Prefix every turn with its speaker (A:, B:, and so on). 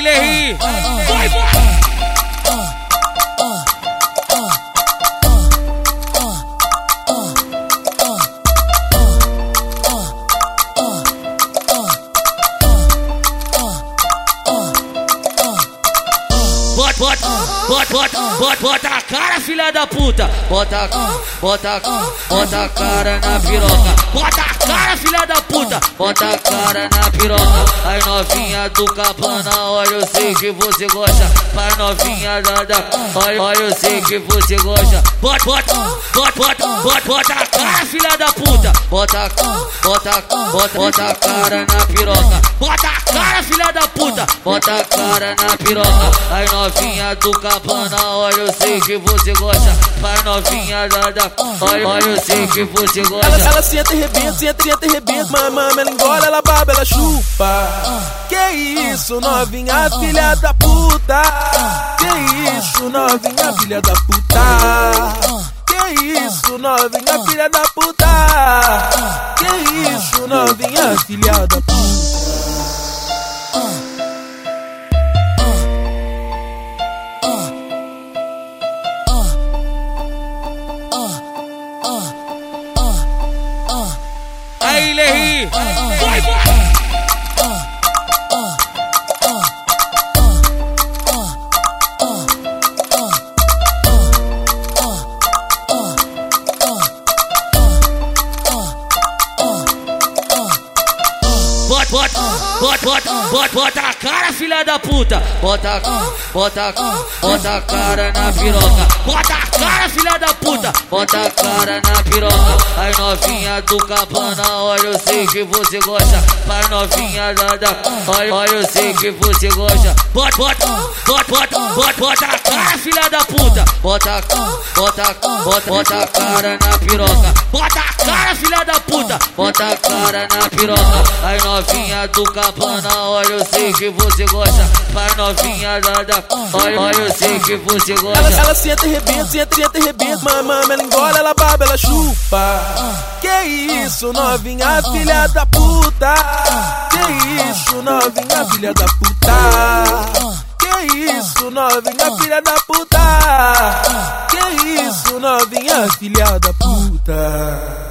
A: Lirri. Vai, vai. bota, bota, bota, bota, bota a cara, filha da puta. Bota, bota, bota a cara na piroca. Bota da puta. Bota a cara na piroca. Ai novinha do cabana, olha eu sei que você gosta. Pai novinha da da, olha, olha eu sei que você gosta. Bota, bota, bota, bota, bota, bota a cara, filha da puta. Bota, bota, bota, bota a cara na piroca. Bota a cara, filha da puta. Bota a cara na piroca. Ai novinha do cabana, olha eu sei que você gosta. Pai novinha da da, olha, olha eu sei que você gosta.
B: Ela, ela senta e rebenta, senta e rebenta, mamãe, ela engole, ela baba, ela chupa. Que isso, novinha, filha da puta. Que isso, novinha, filha da puta. Que isso, novinha, filha da puta. Que isso, novinha, filha da puta.
A: Aí, Lerri! Vai, vai! Bota, bota, bota, bota, bota, bota a cara, filha da puta. Bota, bota, bota a cara na piroca. Bota a cara, filha da puta. Bota a cara na piroca. Ai novinha do cabana, olha eu sei que você gosta. Pai novinha da da, olha, olha eu sei que você gosta. Bota, bota, bota, bota, bota, bota a cara, filha da puta. Bota, bota, bota, bota a cara na piroca. Bota cara, filha da puta. Bota a cara na piroca. Ai novinha do cabana, olha eu sei que você gosta. Pai novinha da da, olha, olha eu sei que você
B: Ela,
A: gosta.
B: ela senta e rebenta, senta, senta e rebenta, mamãe, ela engole, ela baba, ela chupa. Que isso, novinha, filha da puta. Que isso, novinha, filha da puta. Que isso, novinha, filha da puta. Que isso, novinha, filha da puta.